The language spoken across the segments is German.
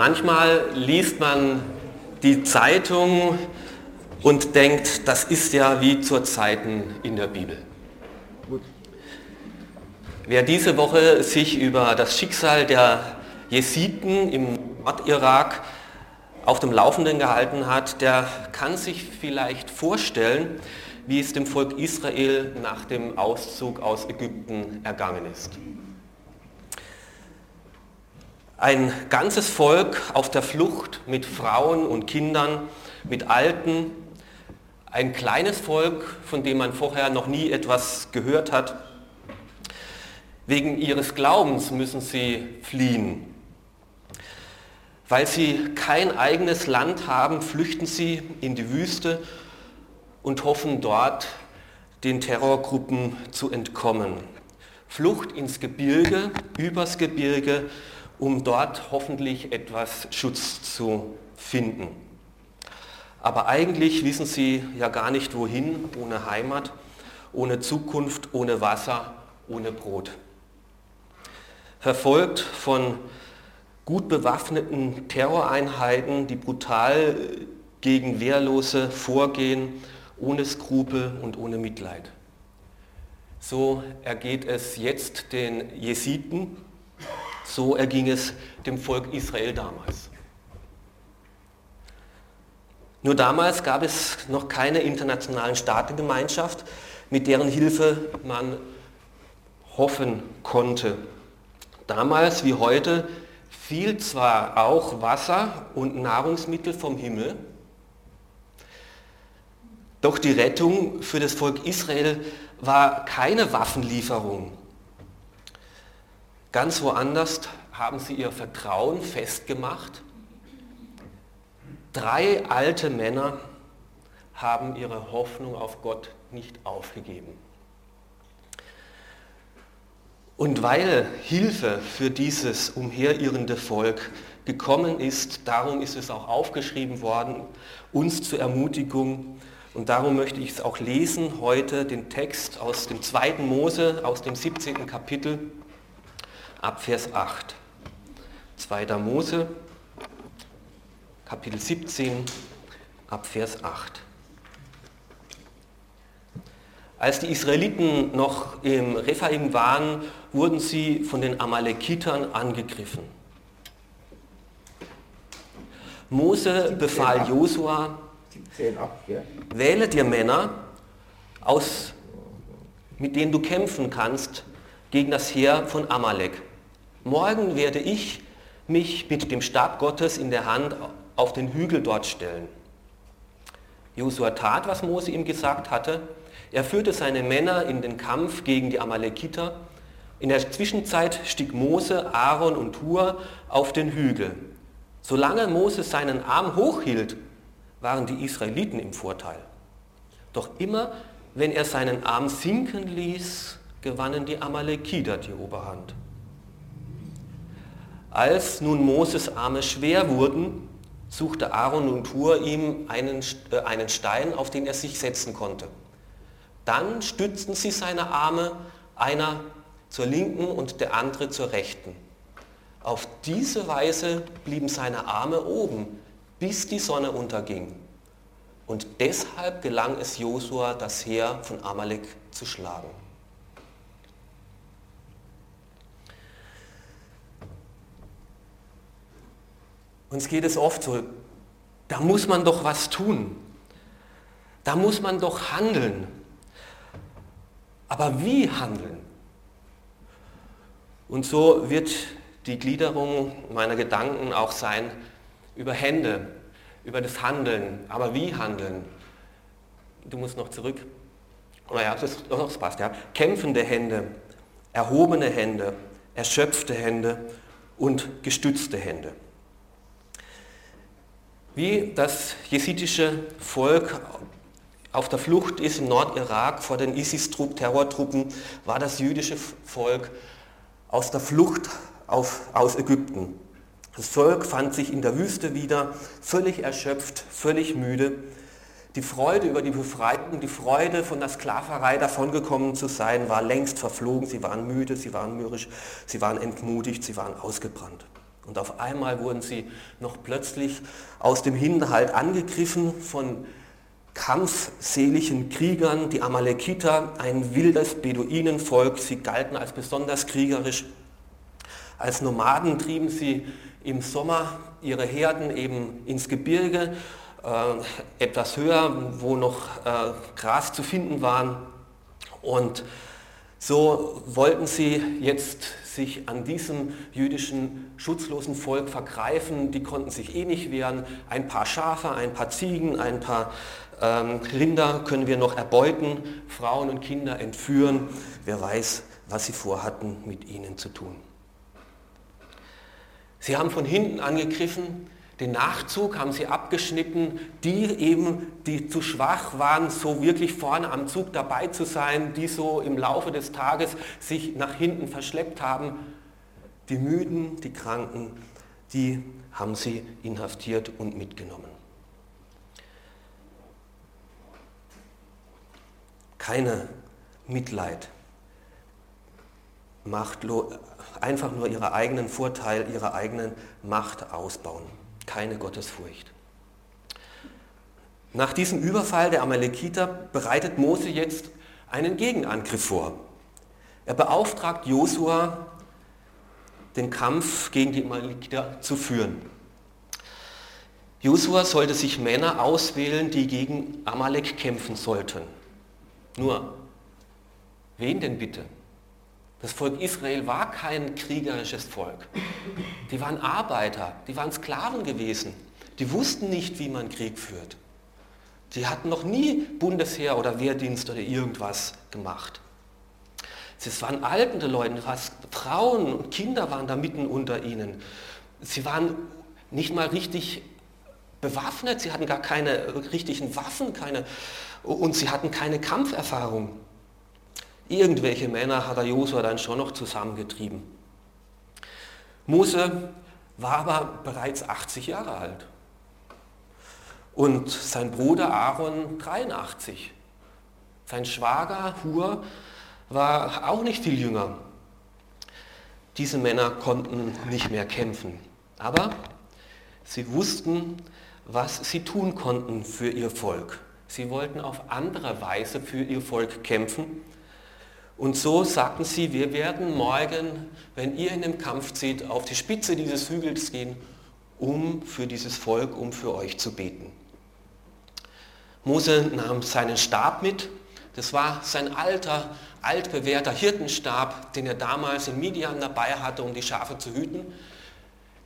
Manchmal liest man die Zeitung und denkt, das ist ja wie zur Zeiten in der Bibel. Wer diese Woche sich über das Schicksal der Jesiden im Nordirak auf dem Laufenden gehalten hat, der kann sich vielleicht vorstellen, wie es dem Volk Israel nach dem Auszug aus Ägypten ergangen ist. Ein ganzes Volk auf der Flucht mit Frauen und Kindern, mit Alten, ein kleines Volk, von dem man vorher noch nie etwas gehört hat. Wegen ihres Glaubens müssen sie fliehen. Weil sie kein eigenes Land haben, flüchten sie in die Wüste und hoffen dort den Terrorgruppen zu entkommen. Flucht ins Gebirge, übers Gebirge, um dort hoffentlich etwas Schutz zu finden. Aber eigentlich wissen sie ja gar nicht wohin, ohne Heimat, ohne Zukunft, ohne Wasser, ohne Brot. Verfolgt von gut bewaffneten Terroreinheiten, die brutal gegen Wehrlose vorgehen, ohne Skrupel und ohne Mitleid. So ergeht es jetzt den Jesiden, so erging es dem Volk Israel damals. Nur damals gab es noch keine internationalen Staatengemeinschaft, mit deren Hilfe man hoffen konnte. Damals wie heute fiel zwar auch Wasser und Nahrungsmittel vom Himmel, doch die Rettung für das Volk Israel war keine Waffenlieferung, Ganz woanders haben sie ihr Vertrauen festgemacht. Drei alte Männer haben ihre Hoffnung auf Gott nicht aufgegeben. Und weil Hilfe für dieses umherirrende Volk gekommen ist, darum ist es auch aufgeschrieben worden, uns zur Ermutigung. Und darum möchte ich es auch lesen heute, den Text aus dem zweiten Mose, aus dem 17. Kapitel ab Vers 8. 2. Mose, Kapitel 17, ab Vers 8. Als die Israeliten noch im Rephaim waren, wurden sie von den Amalekitern angegriffen. Mose befahl Josua, wähle dir Männer, aus, mit denen du kämpfen kannst, gegen das Heer von Amalek. Morgen werde ich mich mit dem Stab Gottes in der Hand auf den Hügel dort stellen. Josua tat, was Mose ihm gesagt hatte. Er führte seine Männer in den Kampf gegen die Amalekiter. In der Zwischenzeit stieg Mose, Aaron und Hur auf den Hügel. Solange Mose seinen Arm hochhielt, waren die Israeliten im Vorteil. Doch immer, wenn er seinen Arm sinken ließ, gewannen die Amalekiter die Oberhand. Als nun Moses Arme schwer wurden, suchte Aaron und Hur ihm einen, äh, einen Stein, auf den er sich setzen konnte. Dann stützten sie seine Arme, einer zur linken und der andere zur rechten. Auf diese Weise blieben seine Arme oben, bis die Sonne unterging. Und deshalb gelang es Josua, das Heer von Amalek zu schlagen. Uns geht es oft so, da muss man doch was tun. Da muss man doch handeln. Aber wie handeln? Und so wird die Gliederung meiner Gedanken auch sein über Hände, über das Handeln. Aber wie handeln? Du musst noch zurück. Naja, das, das passt, ja. Kämpfende Hände, erhobene Hände, erschöpfte Hände und gestützte Hände. Wie das jesidische Volk auf der Flucht ist im Nordirak vor den ISIS-Terrortruppen, war das jüdische Volk aus der Flucht auf, aus Ägypten. Das Volk fand sich in der Wüste wieder, völlig erschöpft, völlig müde. Die Freude über die Befreiung, die Freude von der Sklaverei davongekommen zu sein, war längst verflogen. Sie waren müde, sie waren mürrisch, sie waren entmutigt, sie waren ausgebrannt. Und auf einmal wurden sie noch plötzlich aus dem Hinterhalt angegriffen von kampfseligen Kriegern, die Amalekiter, ein wildes Beduinenvolk. Sie galten als besonders kriegerisch. Als Nomaden trieben sie im Sommer ihre Herden eben ins Gebirge, äh, etwas höher, wo noch äh, Gras zu finden war. Und so wollten sie jetzt sich an diesem jüdischen schutzlosen Volk vergreifen. Die konnten sich eh nicht wehren. Ein paar Schafe, ein paar Ziegen, ein paar ähm, Rinder können wir noch erbeuten, Frauen und Kinder entführen. Wer weiß, was sie vorhatten, mit ihnen zu tun. Sie haben von hinten angegriffen, den Nachzug haben sie abgeschnitten, die eben, die zu schwach waren, so wirklich vorne am Zug dabei zu sein, die so im Laufe des Tages sich nach hinten verschleppt haben. Die Müden, die Kranken, die haben sie inhaftiert und mitgenommen. Keine Mitleid, machtlos, einfach nur ihre eigenen Vorteil, ihre eigenen Macht ausbauen keine Gottesfurcht. Nach diesem Überfall der Amalekiter bereitet Mose jetzt einen Gegenangriff vor. Er beauftragt Josua, den Kampf gegen die Amalekiter zu führen. Josua sollte sich Männer auswählen, die gegen Amalek kämpfen sollten. Nur, wen denn bitte? Das Volk Israel war kein kriegerisches Volk. Die waren Arbeiter, die waren Sklaven gewesen. Die wussten nicht, wie man Krieg führt. Die hatten noch nie Bundesheer oder Wehrdienst oder irgendwas gemacht. Es waren altende Leute, Frauen und Kinder waren da mitten unter ihnen. Sie waren nicht mal richtig bewaffnet, sie hatten gar keine richtigen Waffen keine, und sie hatten keine Kampferfahrung. Irgendwelche Männer hat der Josua dann schon noch zusammengetrieben. Mose war aber bereits 80 Jahre alt und sein Bruder Aaron 83. Sein Schwager Hur war auch nicht viel jünger. Diese Männer konnten nicht mehr kämpfen, aber sie wussten, was sie tun konnten für ihr Volk. Sie wollten auf andere Weise für ihr Volk kämpfen und so sagten sie, wir werden morgen, wenn ihr in den Kampf zieht, auf die Spitze dieses Hügels gehen, um für dieses Volk, um für euch zu beten. Mose nahm seinen Stab mit. Das war sein alter, altbewährter Hirtenstab, den er damals in Midian dabei hatte, um die Schafe zu hüten,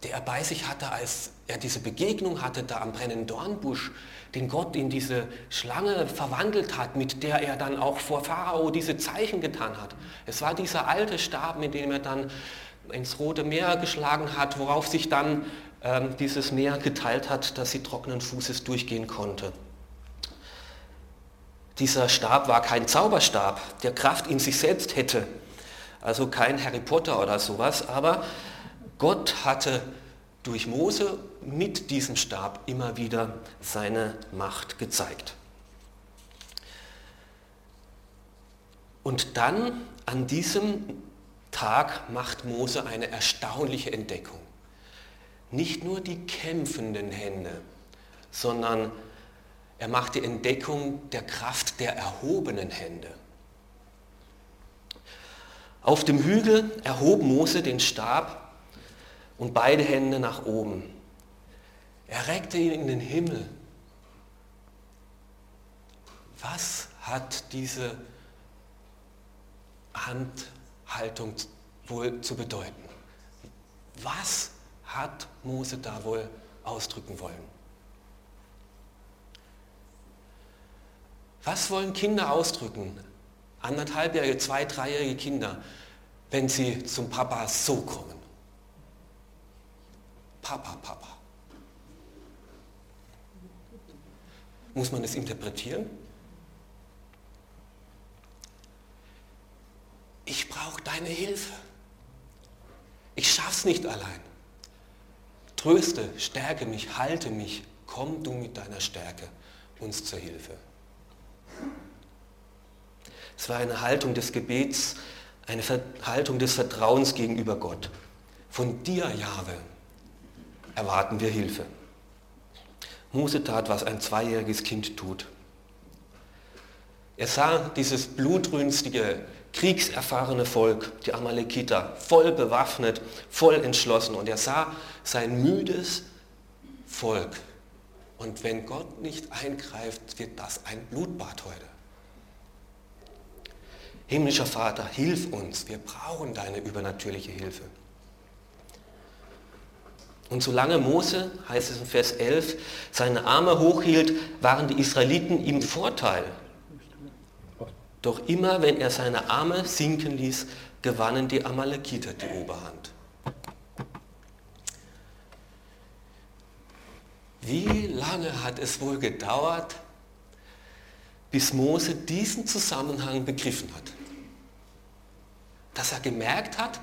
der er bei sich hatte, als er diese Begegnung hatte da am brennenden Dornbusch den Gott in diese Schlange verwandelt hat, mit der er dann auch vor Pharao diese Zeichen getan hat. Es war dieser alte Stab, mit dem er dann ins Rote Meer geschlagen hat, worauf sich dann ähm, dieses Meer geteilt hat, dass sie trockenen Fußes durchgehen konnte. Dieser Stab war kein Zauberstab, der Kraft in sich selbst hätte, also kein Harry Potter oder sowas, aber Gott hatte durch Mose mit diesem Stab immer wieder seine Macht gezeigt. Und dann an diesem Tag macht Mose eine erstaunliche Entdeckung. Nicht nur die kämpfenden Hände, sondern er macht die Entdeckung der Kraft der erhobenen Hände. Auf dem Hügel erhob Mose den Stab und beide Hände nach oben. Er reckte ihn in den Himmel. Was hat diese Handhaltung wohl zu bedeuten? Was hat Mose da wohl ausdrücken wollen? Was wollen Kinder ausdrücken? Anderthalbjährige, zwei, dreijährige Kinder, wenn sie zum Papa so kommen. Papa, Papa. Muss man es interpretieren? Ich brauche deine Hilfe. Ich schaff's nicht allein. Tröste, stärke mich, halte mich. Komm du mit deiner Stärke uns zur Hilfe. Es war eine Haltung des Gebets, eine Haltung des Vertrauens gegenüber Gott. Von dir, Jahwe, erwarten wir Hilfe. Mose tat, was ein zweijähriges Kind tut. Er sah dieses blutrünstige, kriegserfahrene Volk, die Amalekiter, voll bewaffnet, voll entschlossen. Und er sah sein müdes Volk. Und wenn Gott nicht eingreift, wird das ein Blutbad heute. Himmlischer Vater, hilf uns, wir brauchen deine übernatürliche Hilfe. Und solange Mose, heißt es in Vers 11, seine Arme hochhielt, waren die Israeliten ihm Vorteil. Doch immer wenn er seine Arme sinken ließ, gewannen die Amalekiter die Oberhand. Wie lange hat es wohl gedauert, bis Mose diesen Zusammenhang begriffen hat? Dass er gemerkt hat,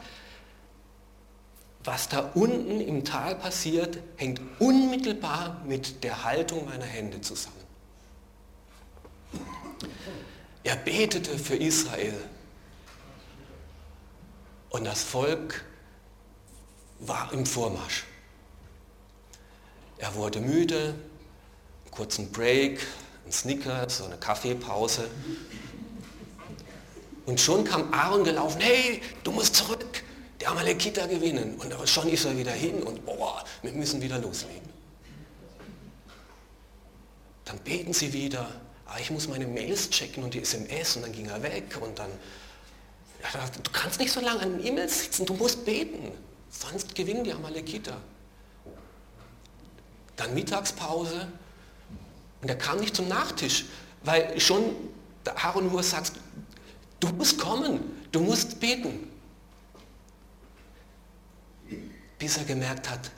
was da unten im Tal passiert, hängt unmittelbar mit der Haltung meiner Hände zusammen. Er betete für Israel und das Volk war im Vormarsch. Er wurde müde, kurzen Break, ein Snicker, so eine Kaffeepause. Und schon kam Aaron gelaufen, hey, du musst zurück, der Amalekiter gewinnen. Und schon ist er wieder hin und boah, wir müssen wieder loslegen. Dann beten sie wieder, ah, ich muss meine Mails checken und die SMS und dann ging er weg und dann, ja, du kannst nicht so lange an den E-Mails sitzen, du musst beten, sonst gewinnen die Amalekiter. Dann Mittagspause und er kam nicht zum Nachtisch, weil schon Aaron nur sagt, du musst kommen, du musst beten bis er gemerkt hat,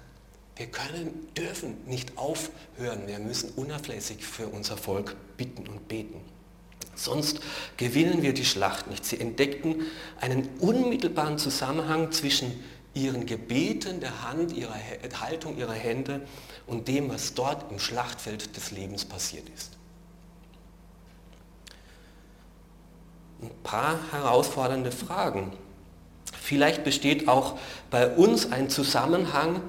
wir können, dürfen nicht aufhören, wir müssen unablässig für unser Volk bitten und beten. Sonst gewinnen wir die Schlacht nicht. Sie entdeckten einen unmittelbaren Zusammenhang zwischen ihren Gebeten, der Hand, ihrer Haltung ihrer Hände und dem, was dort im Schlachtfeld des Lebens passiert ist. Ein paar herausfordernde Fragen. Vielleicht besteht auch bei uns ein Zusammenhang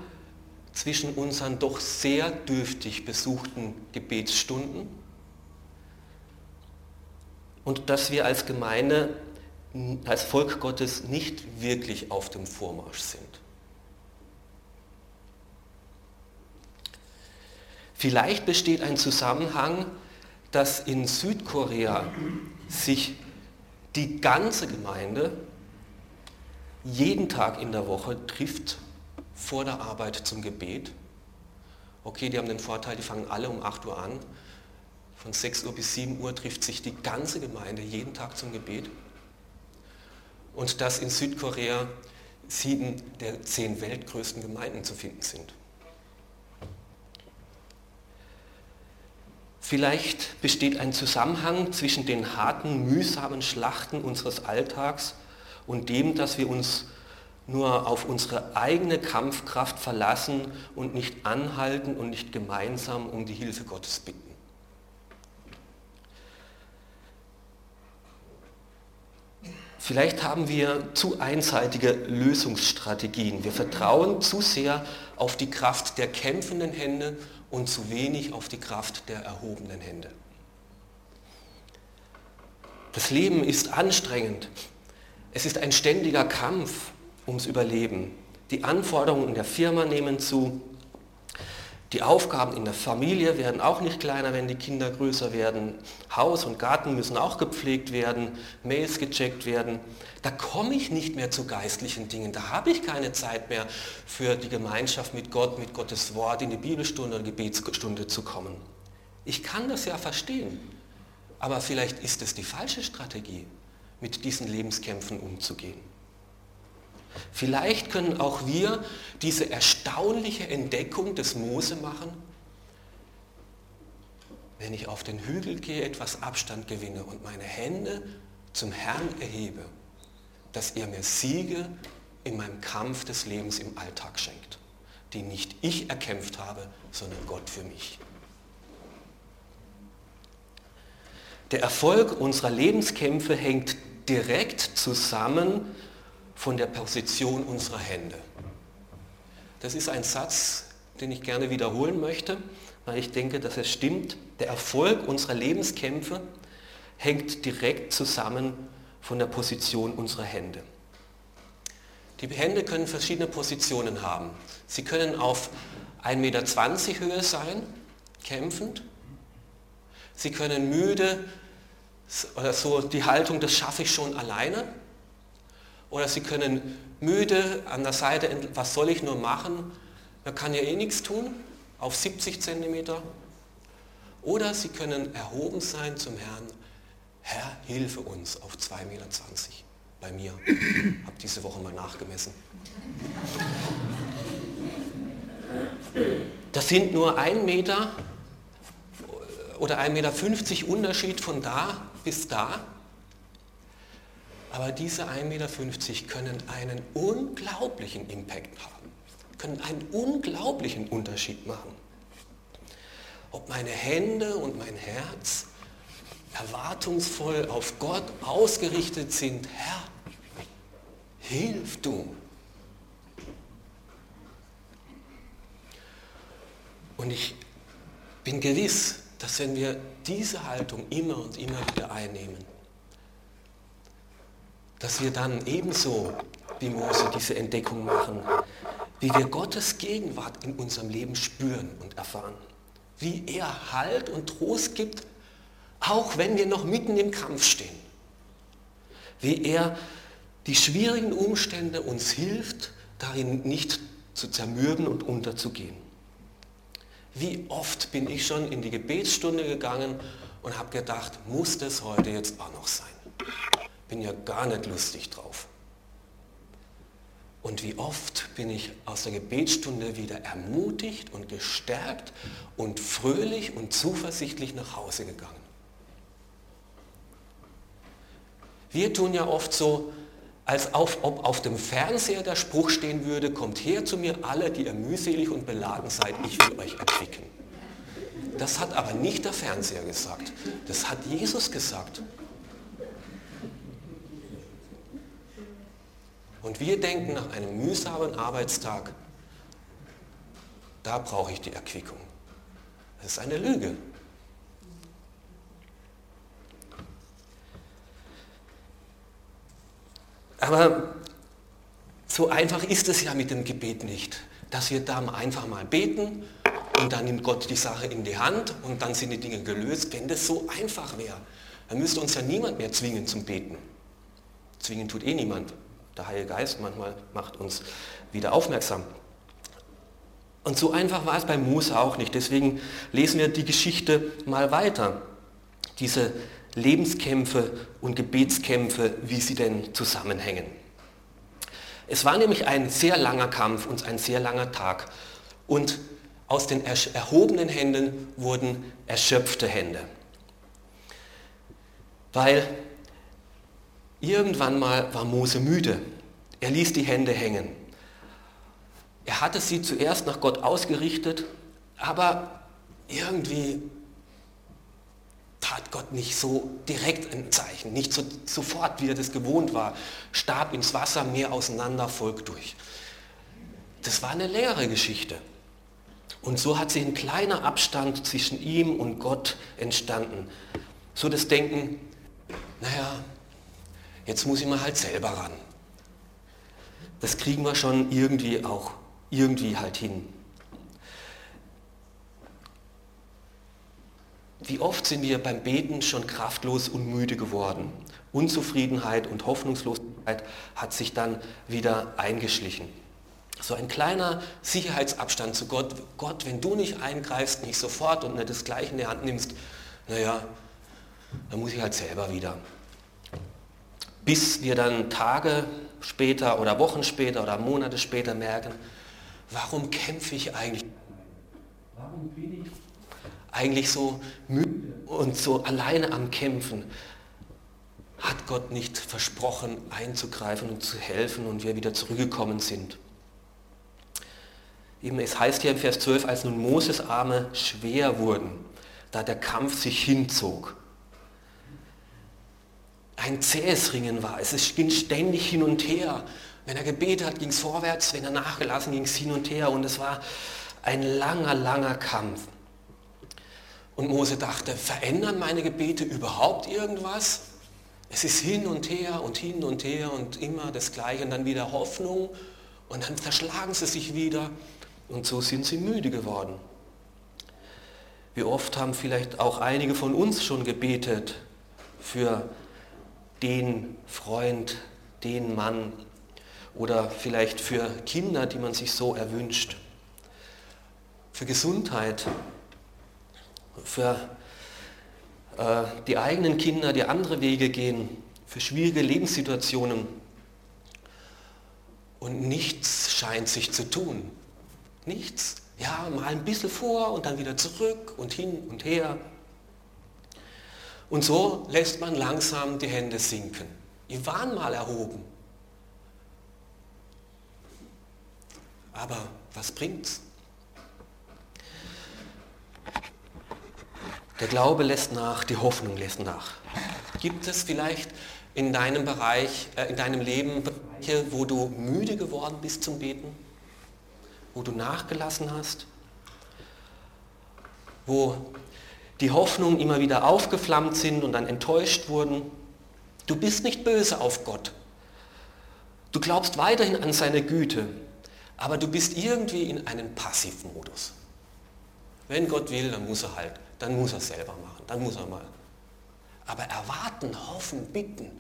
zwischen unseren doch sehr dürftig besuchten Gebetsstunden und dass wir als Gemeinde, als Volk Gottes nicht wirklich auf dem Vormarsch sind. Vielleicht besteht ein Zusammenhang, dass in Südkorea sich die ganze Gemeinde jeden Tag in der Woche trifft vor der Arbeit zum Gebet. Okay, die haben den Vorteil, die fangen alle um 8 Uhr an. Von 6 Uhr bis 7 Uhr trifft sich die ganze Gemeinde jeden Tag zum Gebet. Und dass in Südkorea sieben der zehn weltgrößten Gemeinden zu finden sind. Vielleicht besteht ein Zusammenhang zwischen den harten, mühsamen Schlachten unseres Alltags und dem, dass wir uns nur auf unsere eigene Kampfkraft verlassen und nicht anhalten und nicht gemeinsam um die Hilfe Gottes bitten. Vielleicht haben wir zu einseitige Lösungsstrategien. Wir vertrauen zu sehr auf die Kraft der kämpfenden Hände und zu wenig auf die Kraft der erhobenen Hände. Das Leben ist anstrengend es ist ein ständiger Kampf ums Überleben. Die Anforderungen in der Firma nehmen zu. Die Aufgaben in der Familie werden auch nicht kleiner, wenn die Kinder größer werden. Haus und Garten müssen auch gepflegt werden, Mails gecheckt werden. Da komme ich nicht mehr zu geistlichen Dingen. Da habe ich keine Zeit mehr für die Gemeinschaft mit Gott, mit Gottes Wort, in die Bibelstunde oder Gebetsstunde zu kommen. Ich kann das ja verstehen, aber vielleicht ist es die falsche Strategie mit diesen Lebenskämpfen umzugehen. Vielleicht können auch wir diese erstaunliche Entdeckung des Mose machen, wenn ich auf den Hügel gehe, etwas Abstand gewinne und meine Hände zum Herrn erhebe, dass er mir Siege in meinem Kampf des Lebens im Alltag schenkt, die nicht ich erkämpft habe, sondern Gott für mich. Der Erfolg unserer Lebenskämpfe hängt direkt zusammen von der Position unserer Hände. Das ist ein Satz, den ich gerne wiederholen möchte, weil ich denke, dass es stimmt. Der Erfolg unserer Lebenskämpfe hängt direkt zusammen von der Position unserer Hände. Die Hände können verschiedene Positionen haben. Sie können auf 1,20 Meter Höhe sein, kämpfend. Sie können müde oder so die Haltung, das schaffe ich schon alleine. Oder sie können müde an der Seite, was soll ich nur machen? Man kann ja eh nichts tun, auf 70 Zentimeter. Oder sie können erhoben sein zum Herrn, Herr, hilfe uns auf 2,20 Meter bei mir. Habe diese Woche mal nachgemessen. Das sind nur ein Meter oder 1,50 Meter Unterschied von da bis da. Aber diese 1,50 Meter können einen unglaublichen Impact haben, können einen unglaublichen Unterschied machen. Ob meine Hände und mein Herz erwartungsvoll auf Gott ausgerichtet sind, Herr, hilf du. Und ich bin gewiss, dass wenn wir diese Haltung immer und immer wieder einnehmen, dass wir dann ebenso wie Mose diese Entdeckung machen, wie wir Gottes Gegenwart in unserem Leben spüren und erfahren, wie er Halt und Trost gibt, auch wenn wir noch mitten im Kampf stehen, wie er die schwierigen Umstände uns hilft, darin nicht zu zermürben und unterzugehen. Wie oft bin ich schon in die Gebetsstunde gegangen und habe gedacht, muss das heute jetzt auch noch sein? Bin ja gar nicht lustig drauf. Und wie oft bin ich aus der Gebetsstunde wieder ermutigt und gestärkt und fröhlich und zuversichtlich nach Hause gegangen. Wir tun ja oft so, als auf, ob auf dem Fernseher der Spruch stehen würde, kommt her zu mir alle, die ihr mühselig und beladen seid, ich will euch erquicken. Das hat aber nicht der Fernseher gesagt, das hat Jesus gesagt. Und wir denken nach einem mühsamen Arbeitstag, da brauche ich die Erquickung. Das ist eine Lüge. Aber so einfach ist es ja mit dem Gebet nicht, dass wir da einfach mal beten und dann nimmt Gott die Sache in die Hand und dann sind die Dinge gelöst. Wenn das so einfach wäre, dann müsste uns ja niemand mehr zwingen zum Beten. Zwingen tut eh niemand. Der Heilige Geist manchmal macht uns wieder aufmerksam. Und so einfach war es bei Mose auch nicht. Deswegen lesen wir die Geschichte mal weiter. Diese Lebenskämpfe und Gebetskämpfe, wie sie denn zusammenhängen. Es war nämlich ein sehr langer Kampf und ein sehr langer Tag. Und aus den erhobenen Händen wurden erschöpfte Hände. Weil irgendwann mal war Mose müde. Er ließ die Hände hängen. Er hatte sie zuerst nach Gott ausgerichtet, aber irgendwie tat Gott nicht so direkt ein Zeichen, nicht so, sofort, wie er das gewohnt war. Stab ins Wasser, Meer auseinander, Volk durch. Das war eine leere Geschichte. Und so hat sich ein kleiner Abstand zwischen ihm und Gott entstanden. So das Denken, naja, jetzt muss ich mal halt selber ran. Das kriegen wir schon irgendwie auch, irgendwie halt hin. Wie oft sind wir beim Beten schon kraftlos und müde geworden. Unzufriedenheit und Hoffnungslosigkeit hat sich dann wieder eingeschlichen. So ein kleiner Sicherheitsabstand zu Gott. Gott, wenn du nicht eingreifst, nicht sofort und nicht das Gleiche in die Hand nimmst, naja, dann muss ich halt selber wieder. Bis wir dann Tage später oder Wochen später oder Monate später merken, warum kämpfe ich eigentlich? Warum bin ich eigentlich so müde und so alleine am Kämpfen, hat Gott nicht versprochen, einzugreifen und zu helfen und wir wieder zurückgekommen sind. Eben, es heißt hier im Vers 12, als nun Moses Arme schwer wurden, da der Kampf sich hinzog. Ein zähes Ringen war es, es ging ständig hin und her. Wenn er gebetet hat, ging es vorwärts, wenn er nachgelassen ging es hin und her und es war ein langer, langer Kampf. Und Mose dachte, verändern meine Gebete überhaupt irgendwas? Es ist hin und her und hin und her und immer das Gleiche und dann wieder Hoffnung und dann zerschlagen sie sich wieder und so sind sie müde geworden. Wie oft haben vielleicht auch einige von uns schon gebetet für den Freund, den Mann oder vielleicht für Kinder, die man sich so erwünscht, für Gesundheit, für äh, die eigenen Kinder, die andere Wege gehen, für schwierige Lebenssituationen. Und nichts scheint sich zu tun. Nichts. Ja, mal ein bisschen vor und dann wieder zurück und hin und her. Und so lässt man langsam die Hände sinken. Die waren mal erhoben. Aber was bringt's? Der Glaube lässt nach, die Hoffnung lässt nach. Gibt es vielleicht in deinem Bereich, äh, in deinem Leben Bereiche, wo du müde geworden bist zum Beten? Wo du nachgelassen hast? Wo die Hoffnungen immer wieder aufgeflammt sind und dann enttäuscht wurden? Du bist nicht böse auf Gott. Du glaubst weiterhin an seine Güte, aber du bist irgendwie in einem Passivmodus. Wenn Gott will, dann muss er halt dann muss er es selber machen, dann muss er mal. Aber erwarten, hoffen, bitten.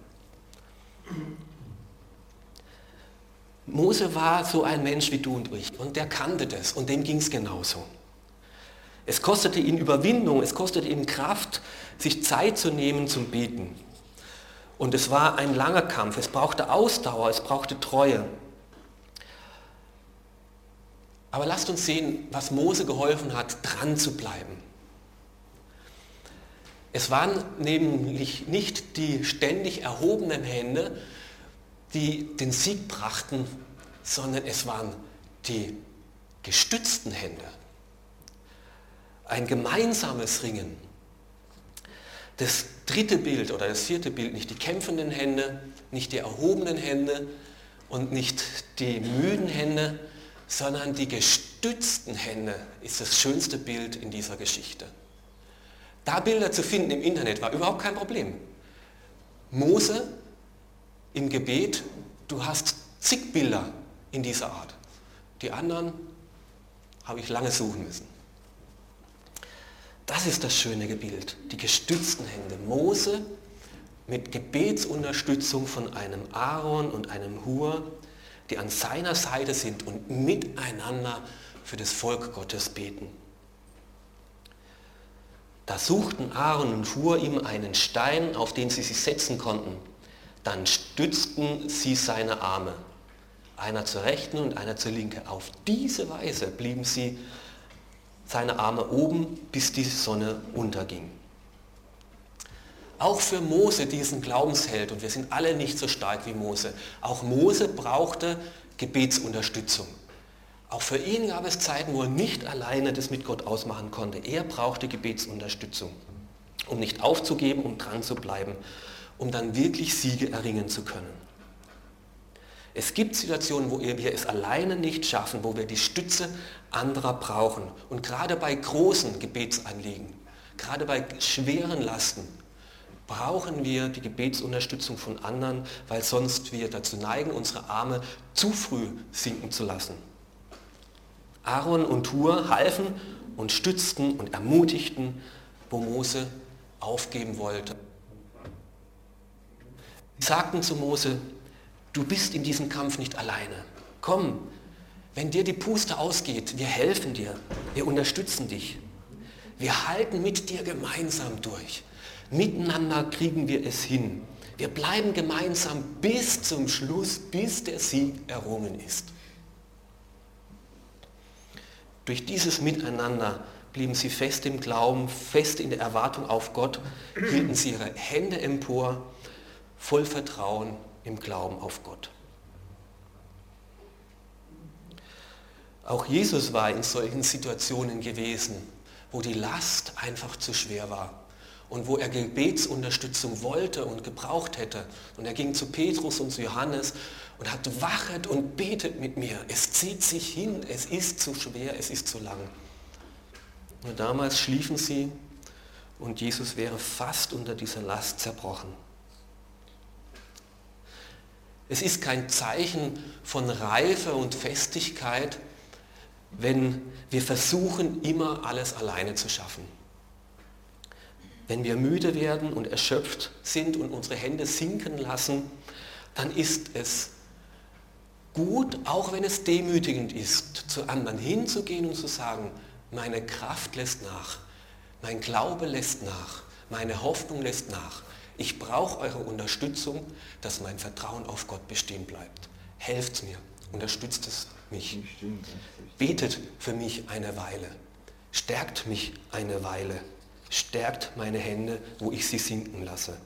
Mose war so ein Mensch wie du und ich und der kannte das und dem ging es genauso. Es kostete ihn Überwindung, es kostete ihn Kraft, sich Zeit zu nehmen zum Beten. Und es war ein langer Kampf, es brauchte Ausdauer, es brauchte Treue. Aber lasst uns sehen, was Mose geholfen hat, dran zu bleiben. Es waren nämlich nicht die ständig erhobenen Hände, die den Sieg brachten, sondern es waren die gestützten Hände. Ein gemeinsames Ringen. Das dritte Bild oder das vierte Bild, nicht die kämpfenden Hände, nicht die erhobenen Hände und nicht die müden Hände, sondern die gestützten Hände ist das schönste Bild in dieser Geschichte. Da Bilder zu finden im Internet war überhaupt kein Problem. Mose im Gebet, du hast zig Bilder in dieser Art. Die anderen habe ich lange suchen müssen. Das ist das schöne Bild, die gestützten Hände. Mose mit Gebetsunterstützung von einem Aaron und einem Hur, die an seiner Seite sind und miteinander für das Volk Gottes beten. Da suchten Aaron und Hur ihm einen Stein, auf den sie sich setzen konnten. Dann stützten sie seine Arme, einer zur rechten und einer zur linken. Auf diese Weise blieben sie seine Arme oben, bis die Sonne unterging. Auch für Mose, diesen Glaubensheld, und wir sind alle nicht so stark wie Mose, auch Mose brauchte Gebetsunterstützung. Auch für ihn gab es Zeiten, wo er nicht alleine das mit Gott ausmachen konnte. Er brauchte Gebetsunterstützung, um nicht aufzugeben, um dran zu bleiben, um dann wirklich Siege erringen zu können. Es gibt Situationen, wo wir es alleine nicht schaffen, wo wir die Stütze anderer brauchen. Und gerade bei großen Gebetsanliegen, gerade bei schweren Lasten, brauchen wir die Gebetsunterstützung von anderen, weil sonst wir dazu neigen, unsere Arme zu früh sinken zu lassen. Aaron und Hur halfen und stützten und ermutigten, wo Mose aufgeben wollte. Sie sagten zu Mose, du bist in diesem Kampf nicht alleine. Komm, wenn dir die Puste ausgeht, wir helfen dir, wir unterstützen dich. Wir halten mit dir gemeinsam durch. Miteinander kriegen wir es hin. Wir bleiben gemeinsam bis zum Schluss, bis der Sieg errungen ist. Durch dieses Miteinander blieben sie fest im Glauben, fest in der Erwartung auf Gott, hielten sie ihre Hände empor, voll Vertrauen im Glauben auf Gott. Auch Jesus war in solchen Situationen gewesen, wo die Last einfach zu schwer war und wo er Gebetsunterstützung wollte und gebraucht hätte. Und er ging zu Petrus und zu Johannes und hat wachet und betet mit mir. Es zieht sich hin, es ist zu schwer, es ist zu lang. Und damals schliefen sie und Jesus wäre fast unter dieser Last zerbrochen. Es ist kein Zeichen von Reife und Festigkeit, wenn wir versuchen, immer alles alleine zu schaffen. Wenn wir müde werden und erschöpft sind und unsere Hände sinken lassen, dann ist es gut, auch wenn es demütigend ist, zu anderen hinzugehen und zu sagen, meine Kraft lässt nach, mein Glaube lässt nach, meine Hoffnung lässt nach. Ich brauche eure Unterstützung, dass mein Vertrauen auf Gott bestehen bleibt. Helft mir, unterstützt es mich. Betet für mich eine Weile. Stärkt mich eine Weile. Stärkt meine Hände, wo ich sie sinken lasse.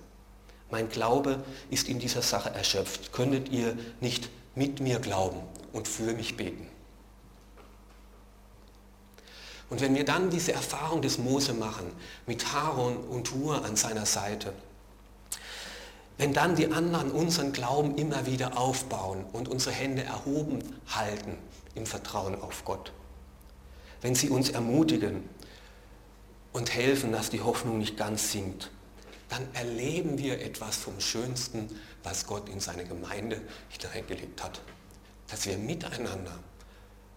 Mein Glaube ist in dieser Sache erschöpft. Könntet ihr nicht mit mir glauben und für mich beten? Und wenn wir dann diese Erfahrung des Mose machen, mit Aaron und Hur an seiner Seite, wenn dann die anderen unseren Glauben immer wieder aufbauen und unsere Hände erhoben halten im Vertrauen auf Gott, wenn sie uns ermutigen und helfen, dass die Hoffnung nicht ganz sinkt, dann erleben wir etwas vom Schönsten, was Gott in seine Gemeinde hineingelegt hat. Dass wir miteinander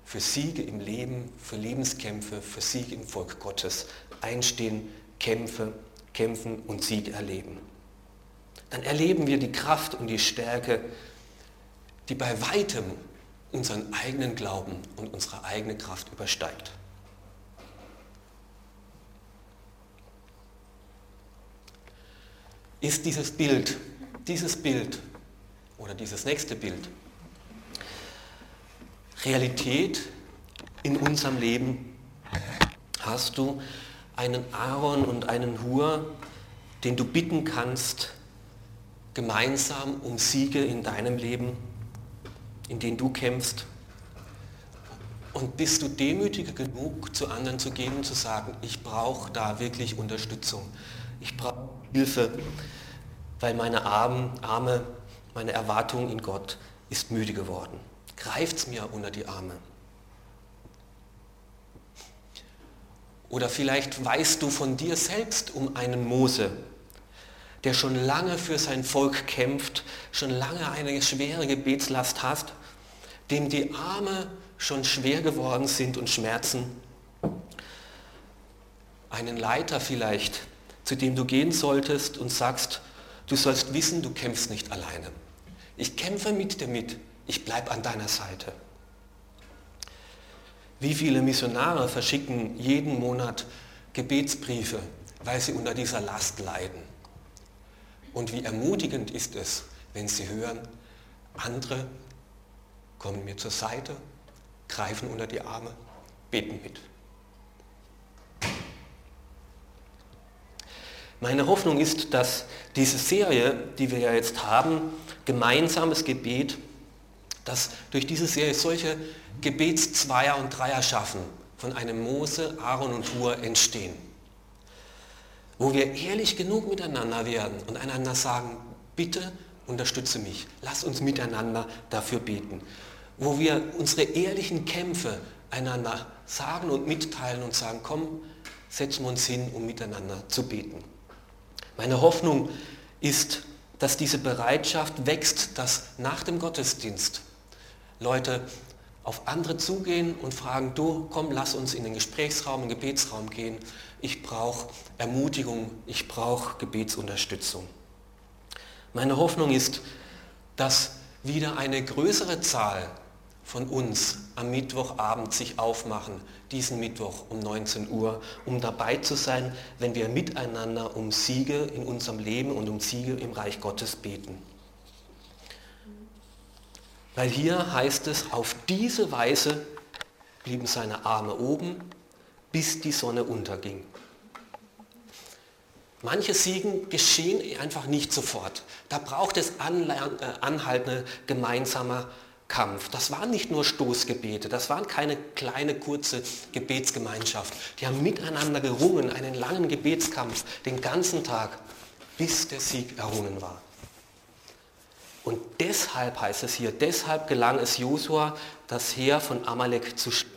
für Siege im Leben, für Lebenskämpfe, für Siege im Volk Gottes einstehen, kämpfe, kämpfen und Sieg erleben dann erleben wir die Kraft und die Stärke, die bei weitem unseren eigenen Glauben und unsere eigene Kraft übersteigt. Ist dieses Bild, dieses Bild oder dieses nächste Bild Realität in unserem Leben? Hast du einen Aaron und einen Hur, den du bitten kannst, gemeinsam um Siege in deinem Leben, in denen du kämpfst? Und bist du demütig genug, zu anderen zu gehen und zu sagen, ich brauche da wirklich Unterstützung. Ich brauche Hilfe, weil meine Arme, meine Erwartung in Gott ist müde geworden. Greift es mir unter die Arme. Oder vielleicht weißt du von dir selbst um einen Mose, der schon lange für sein Volk kämpft, schon lange eine schwere Gebetslast hat, dem die Arme schon schwer geworden sind und schmerzen. Einen Leiter vielleicht, zu dem du gehen solltest und sagst, du sollst wissen, du kämpfst nicht alleine. Ich kämpfe mit dir mit, ich bleibe an deiner Seite. Wie viele Missionare verschicken jeden Monat Gebetsbriefe, weil sie unter dieser Last leiden? Und wie ermutigend ist es, wenn Sie hören, andere kommen mir zur Seite, greifen unter die Arme, beten mit. Meine Hoffnung ist, dass diese Serie, die wir ja jetzt haben, gemeinsames Gebet, dass durch diese Serie solche Gebetszweier und Dreier schaffen, von einem Mose, Aaron und Hur entstehen wo wir ehrlich genug miteinander werden und einander sagen, bitte unterstütze mich, lass uns miteinander dafür beten. Wo wir unsere ehrlichen Kämpfe einander sagen und mitteilen und sagen, komm, setzen wir uns hin, um miteinander zu beten. Meine Hoffnung ist, dass diese Bereitschaft wächst, dass nach dem Gottesdienst Leute auf andere zugehen und fragen, du komm, lass uns in den Gesprächsraum, in den Gebetsraum gehen. Ich brauche Ermutigung, ich brauche Gebetsunterstützung. Meine Hoffnung ist, dass wieder eine größere Zahl von uns am Mittwochabend sich aufmachen, diesen Mittwoch um 19 Uhr, um dabei zu sein, wenn wir miteinander um Siege in unserem Leben und um Siege im Reich Gottes beten. Weil hier heißt es, auf diese Weise blieben seine Arme oben, bis die Sonne unterging. Manche Siegen geschehen einfach nicht sofort. Da braucht es äh, anhaltende gemeinsamer Kampf. Das waren nicht nur Stoßgebete, das waren keine kleine kurze Gebetsgemeinschaft. Die haben miteinander gerungen, einen langen Gebetskampf, den ganzen Tag, bis der Sieg errungen war. Und deshalb heißt es hier, deshalb gelang es Josua, das Heer von Amalek zu schlagen.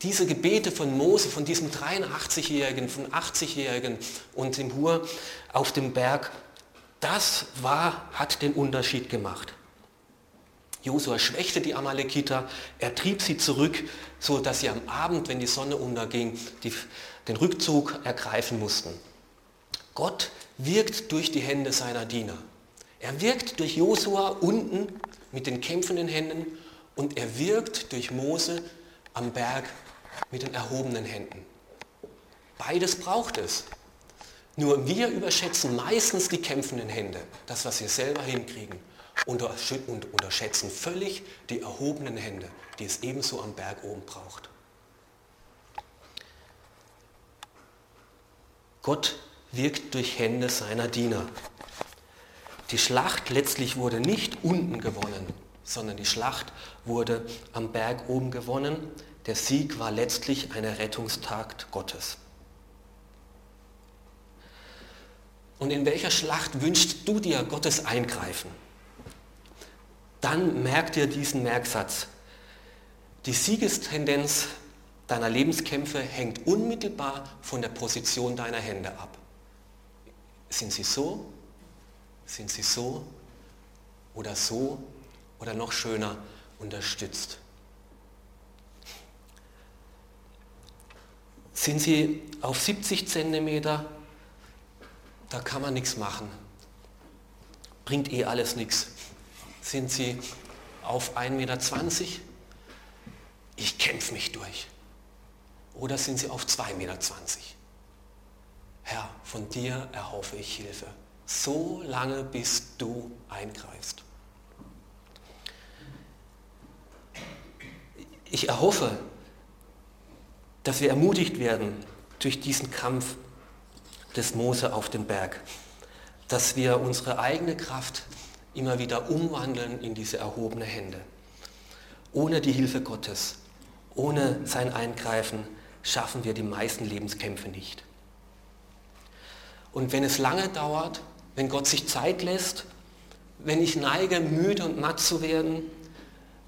Diese Gebete von Mose, von diesem 83-Jährigen, von 80-Jährigen und dem Hur auf dem Berg, das war, hat den Unterschied gemacht. Josua schwächte die Amalekiter, er trieb sie zurück, so dass sie am Abend, wenn die Sonne unterging, die, den Rückzug ergreifen mussten. Gott wirkt durch die Hände seiner Diener. Er wirkt durch Josua unten mit den kämpfenden Händen und er wirkt durch Mose am Berg mit den erhobenen Händen. Beides braucht es. Nur wir überschätzen meistens die kämpfenden Hände, das, was wir selber hinkriegen und unterschätzen völlig die erhobenen Hände, die es ebenso am Berg oben braucht. Gott wirkt durch Hände seiner Diener. Die Schlacht letztlich wurde nicht unten gewonnen, sondern die Schlacht wurde am Berg oben gewonnen. Der Sieg war letztlich eine Rettungstag Gottes. Und in welcher Schlacht wünschst du dir Gottes Eingreifen? Dann merk dir diesen Merksatz. Die Siegestendenz deiner Lebenskämpfe hängt unmittelbar von der Position deiner Hände ab. Sind sie so? Sind sie so? Oder so? Oder noch schöner unterstützt? Sind sie auf 70 cm? Da kann man nichts machen. Bringt eh alles nichts. Sind sie auf 1,20 Meter? Ich kämpfe mich durch. Oder sind sie auf 2,20 Meter? Herr, von dir erhoffe ich Hilfe. So lange, bis du eingreifst. Ich erhoffe, dass wir ermutigt werden durch diesen Kampf des Mose auf dem Berg, dass wir unsere eigene Kraft immer wieder umwandeln in diese erhobene Hände. Ohne die Hilfe Gottes, ohne sein Eingreifen schaffen wir die meisten Lebenskämpfe nicht. Und wenn es lange dauert, wenn Gott sich Zeit lässt, wenn ich neige, müde und matt zu werden,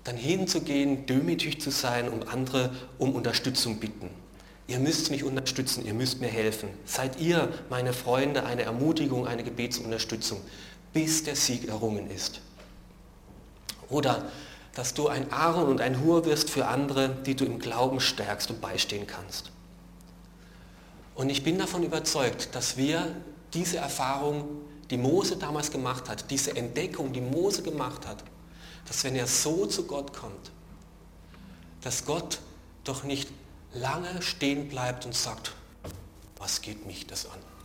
dann hinzugehen, demütig zu sein und andere um Unterstützung bitten. Ihr müsst mich unterstützen, ihr müsst mir helfen. Seid ihr, meine Freunde, eine Ermutigung, eine Gebetsunterstützung bis der Sieg errungen ist. Oder dass du ein Aaron und ein Hur wirst für andere, die du im Glauben stärkst und beistehen kannst. Und ich bin davon überzeugt, dass wir diese Erfahrung, die Mose damals gemacht hat, diese Entdeckung, die Mose gemacht hat, dass wenn er so zu Gott kommt, dass Gott doch nicht lange stehen bleibt und sagt, was geht mich das an?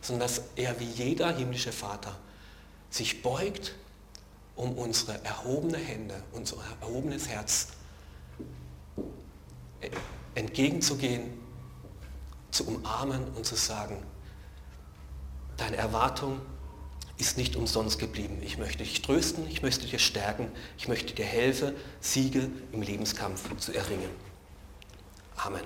Sondern dass er wie jeder himmlische Vater sich beugt, um unsere erhobene Hände, unser erhobenes Herz entgegenzugehen, zu umarmen und zu sagen, deine Erwartung ist nicht umsonst geblieben. Ich möchte dich trösten, ich möchte dir stärken, ich möchte dir helfen, Siege im Lebenskampf zu erringen. Amen.